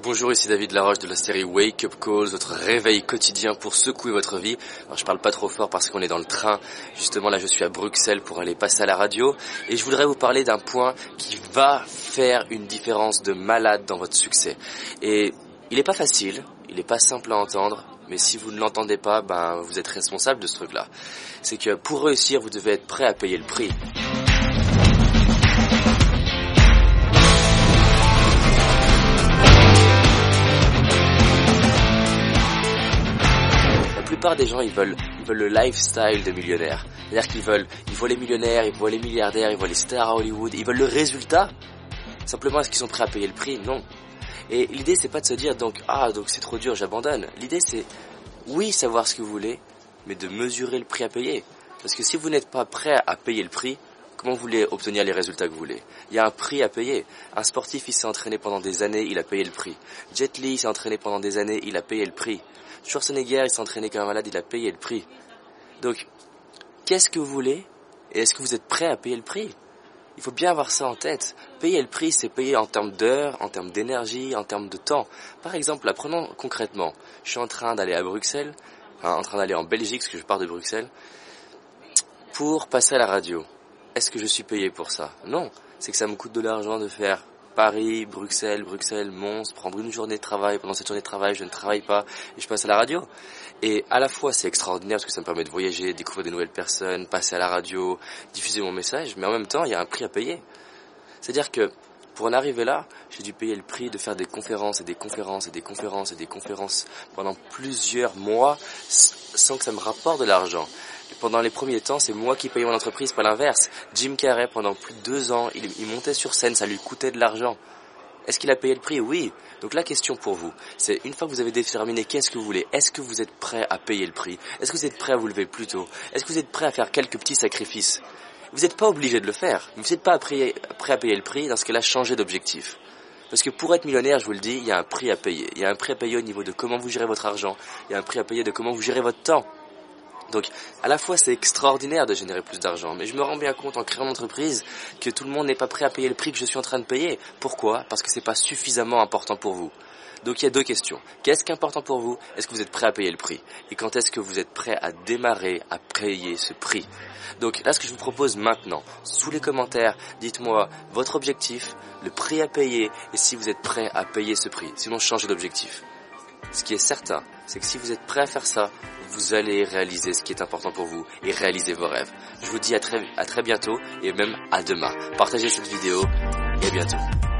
Bonjour, ici David Laroche de la série Wake Up Calls, votre réveil quotidien pour secouer votre vie. Alors je parle pas trop fort parce qu'on est dans le train. Justement là je suis à Bruxelles pour aller passer à la radio et je voudrais vous parler d'un point qui va faire une différence de malade dans votre succès. Et il n'est pas facile, il n'est pas simple à entendre, mais si vous ne l'entendez pas, ben vous êtes responsable de ce truc-là. C'est que pour réussir, vous devez être prêt à payer le prix. Plupart des gens, ils veulent, ils veulent le lifestyle de millionnaire. C'est-à-dire qu'ils veulent, ils voient les millionnaires, ils voient les milliardaires, ils voient les stars à Hollywood, ils veulent le résultat. Simplement, est-ce qu'ils sont prêts à payer le prix? Non. Et l'idée, c'est pas de se dire donc ah donc c'est trop dur, j'abandonne. L'idée, c'est oui savoir ce que vous voulez, mais de mesurer le prix à payer. Parce que si vous n'êtes pas prêt à payer le prix, comment vous voulez obtenir les résultats que vous voulez? Il y a un prix à payer. Un sportif, il s'est entraîné pendant des années, il a payé le prix. Jet Li s'est entraîné pendant des années, il a payé le prix. Schwarzenegger, il s'est entraîné comme un malade, il a payé le prix. Donc, qu'est-ce que vous voulez et est-ce que vous êtes prêt à payer le prix? Il faut bien avoir ça en tête. Payer le prix, c'est payer en termes d'heures, en termes d'énergie, en termes de temps. Par exemple, apprenons concrètement. Je suis en train d'aller à Bruxelles, en train d'aller en Belgique, parce que je pars de Bruxelles, pour passer à la radio. Est-ce que je suis payé pour ça? Non. C'est que ça me coûte de l'argent de faire Paris, Bruxelles, Bruxelles, Mons, prendre une journée de travail. Pendant cette journée de travail, je ne travaille pas et je passe à la radio. Et à la fois, c'est extraordinaire parce que ça me permet de voyager, découvrir des nouvelles personnes, passer à la radio, diffuser mon message. Mais en même temps, il y a un prix à payer. C'est-à-dire que pour en arriver là, j'ai dû payer le prix de faire des conférences et des conférences et des conférences et des conférences pendant plusieurs mois sans que ça me rapporte de l'argent pendant les premiers temps, c'est moi qui payais mon entreprise, pas l'inverse. Jim Carrey, pendant plus de deux ans, il, montait sur scène, ça lui coûtait de l'argent. Est-ce qu'il a payé le prix? Oui. Donc la question pour vous, c'est une fois que vous avez déterminé qu'est-ce que vous voulez, est-ce que vous êtes prêt à payer le prix? Est-ce que vous êtes prêt à vous lever plus tôt? Est-ce que vous êtes prêt à faire quelques petits sacrifices? Vous n'êtes pas obligé de le faire, vous n'êtes pas prêt à payer le prix dans ce a changé d'objectif. Parce que pour être millionnaire, je vous le dis, il y a un prix à payer. Il y a un prix à payer au niveau de comment vous gérez votre argent. Il y a un prix à payer de comment vous gérez votre temps. Donc, à la fois, c'est extraordinaire de générer plus d'argent, mais je me rends bien compte en créant une entreprise que tout le monde n'est pas prêt à payer le prix que je suis en train de payer. Pourquoi? Parce que c'est pas suffisamment important pour vous. Donc il y a deux questions. Qu'est-ce qui est important pour vous? Est-ce que vous êtes prêt à payer le prix? Et quand est-ce que vous êtes prêt à démarrer à payer ce prix? Donc là, ce que je vous propose maintenant, sous les commentaires, dites-moi votre objectif, le prix à payer et si vous êtes prêt à payer ce prix. Sinon, changez d'objectif. Ce qui est certain, c'est que si vous êtes prêt à faire ça, vous allez réaliser ce qui est important pour vous et réaliser vos rêves. Je vous dis à très, bientôt et même à demain. Partagez cette vidéo et à bientôt.